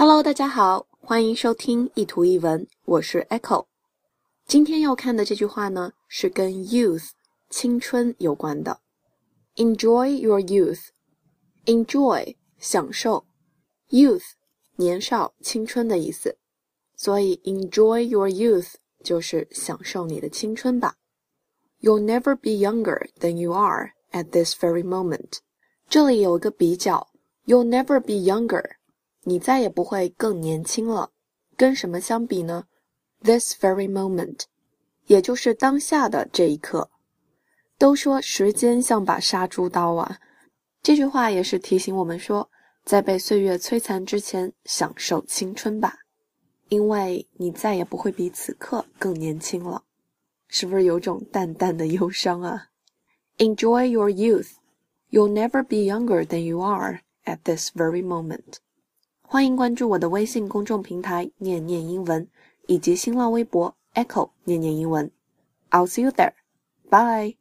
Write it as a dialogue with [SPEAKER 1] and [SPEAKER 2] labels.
[SPEAKER 1] Hello，大家好，欢迎收听一图一文，我是 Echo。今天要看的这句话呢，是跟 youth 青春有关的。Enjoy your youth，enjoy 享受，youth 年少青春的意思，所以 enjoy your youth 就是享受你的青春吧。You'll never be younger than you are at this very moment。这里有个比较，You'll never be younger。你再也不会更年轻了，跟什么相比呢？This very moment，也就是当下的这一刻。都说时间像把杀猪刀啊，这句话也是提醒我们说，在被岁月摧残之前，享受青春吧，因为你再也不会比此刻更年轻了。是不是有种淡淡的忧伤啊？Enjoy your youth. You'll never be younger than you are at this very moment. 欢迎关注我的微信公众平台“念念英文”以及新浪微博 “Echo 念念英文”。I'll see you there. Bye.